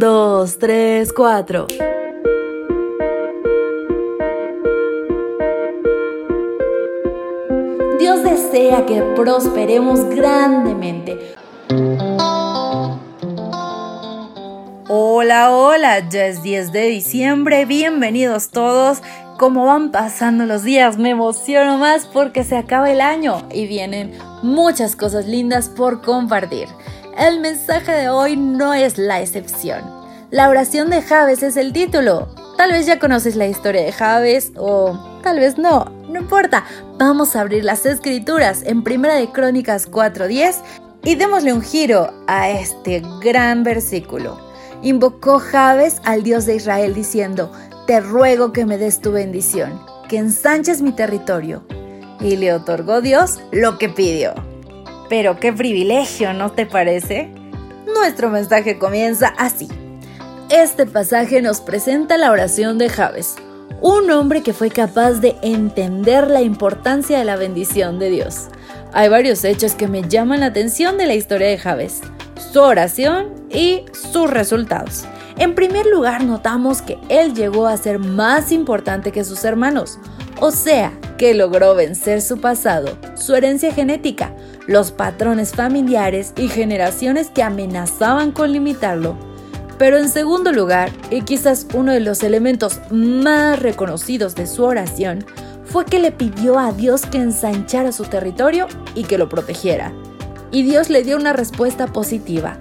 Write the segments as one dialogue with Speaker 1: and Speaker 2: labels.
Speaker 1: 2, 3, 4. Dios desea que prosperemos grandemente. Hola, hola, ya es 10 de diciembre, bienvenidos todos. Como van pasando los días, me emociono más porque se acaba el año y vienen muchas cosas lindas por compartir. El mensaje de hoy no es la excepción. La oración de Javes es el título. Tal vez ya conoces la historia de Javes o tal vez no, no importa. Vamos a abrir las escrituras en Primera de Crónicas 4:10 y démosle un giro a este gran versículo invocó Jabes al Dios de Israel diciendo, Te ruego que me des tu bendición, que ensanches mi territorio. Y le otorgó Dios lo que pidió. Pero qué privilegio, ¿no te parece? Nuestro mensaje comienza así. Este pasaje nos presenta la oración de Jabes, un hombre que fue capaz de entender la importancia de la bendición de Dios. Hay varios hechos que me llaman la atención de la historia de Jabes su oración y sus resultados. En primer lugar, notamos que él llegó a ser más importante que sus hermanos, o sea, que logró vencer su pasado, su herencia genética, los patrones familiares y generaciones que amenazaban con limitarlo. Pero en segundo lugar, y quizás uno de los elementos más reconocidos de su oración, fue que le pidió a Dios que ensanchara su territorio y que lo protegiera y Dios le dio una respuesta positiva.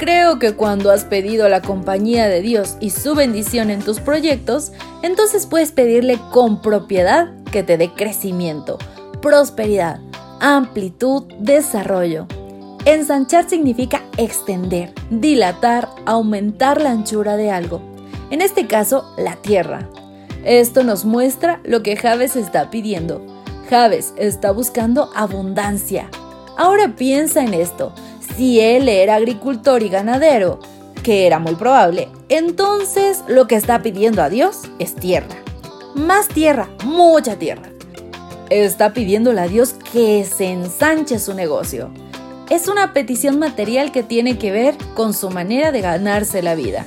Speaker 1: Creo que cuando has pedido la compañía de Dios y su bendición en tus proyectos, entonces puedes pedirle con propiedad que te dé crecimiento, prosperidad, amplitud, desarrollo. Ensanchar significa extender, dilatar, aumentar la anchura de algo. En este caso, la tierra. Esto nos muestra lo que Javes está pidiendo. Javes está buscando abundancia, Ahora piensa en esto. Si él era agricultor y ganadero, que era muy probable, entonces lo que está pidiendo a Dios es tierra. Más tierra, mucha tierra. Está pidiéndole a Dios que se ensanche su negocio. Es una petición material que tiene que ver con su manera de ganarse la vida.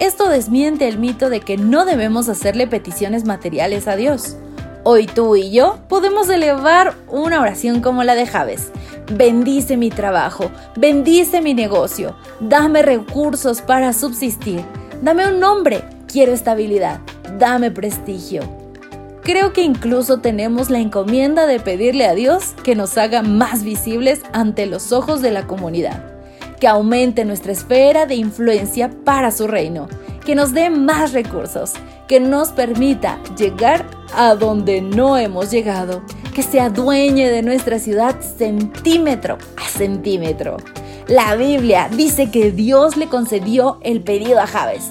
Speaker 1: Esto desmiente el mito de que no debemos hacerle peticiones materiales a Dios. Hoy tú y yo podemos elevar una oración como la de Javes. Bendice mi trabajo, bendice mi negocio, dame recursos para subsistir, dame un nombre, quiero estabilidad, dame prestigio. Creo que incluso tenemos la encomienda de pedirle a Dios que nos haga más visibles ante los ojos de la comunidad, que aumente nuestra esfera de influencia para su reino, que nos dé más recursos, que nos permita llegar a donde no hemos llegado, que se adueñe de nuestra ciudad centímetro a centímetro. La Biblia dice que Dios le concedió el pedido a Javes.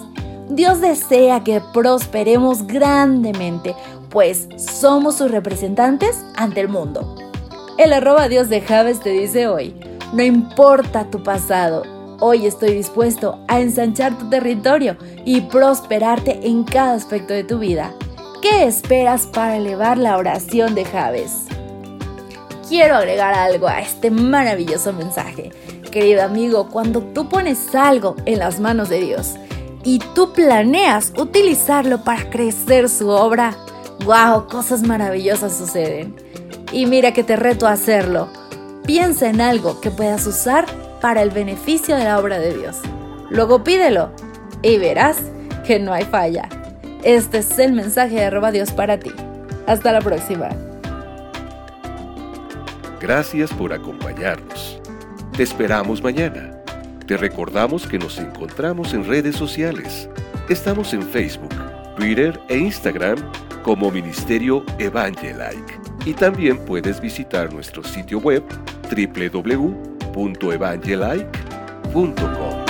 Speaker 1: Dios desea que prosperemos grandemente, pues somos sus representantes ante el mundo. El arroba Dios de Javes te dice hoy, no importa tu pasado, hoy estoy dispuesto a ensanchar tu territorio y prosperarte en cada aspecto de tu vida. ¿Qué esperas para elevar la oración de Javes? Quiero agregar algo a este maravilloso mensaje. Querido amigo, cuando tú pones algo en las manos de Dios y tú planeas utilizarlo para crecer su obra, wow, cosas maravillosas suceden. Y mira que te reto a hacerlo. Piensa en algo que puedas usar para el beneficio de la obra de Dios. Luego pídelo y verás que no hay falla. Este es el mensaje de arroba Dios para ti. Hasta la próxima.
Speaker 2: Gracias por acompañarnos. Te esperamos mañana. Te recordamos que nos encontramos en redes sociales. Estamos en Facebook, Twitter e Instagram como Ministerio Evangelike. Y también puedes visitar nuestro sitio web www.evangelike.com.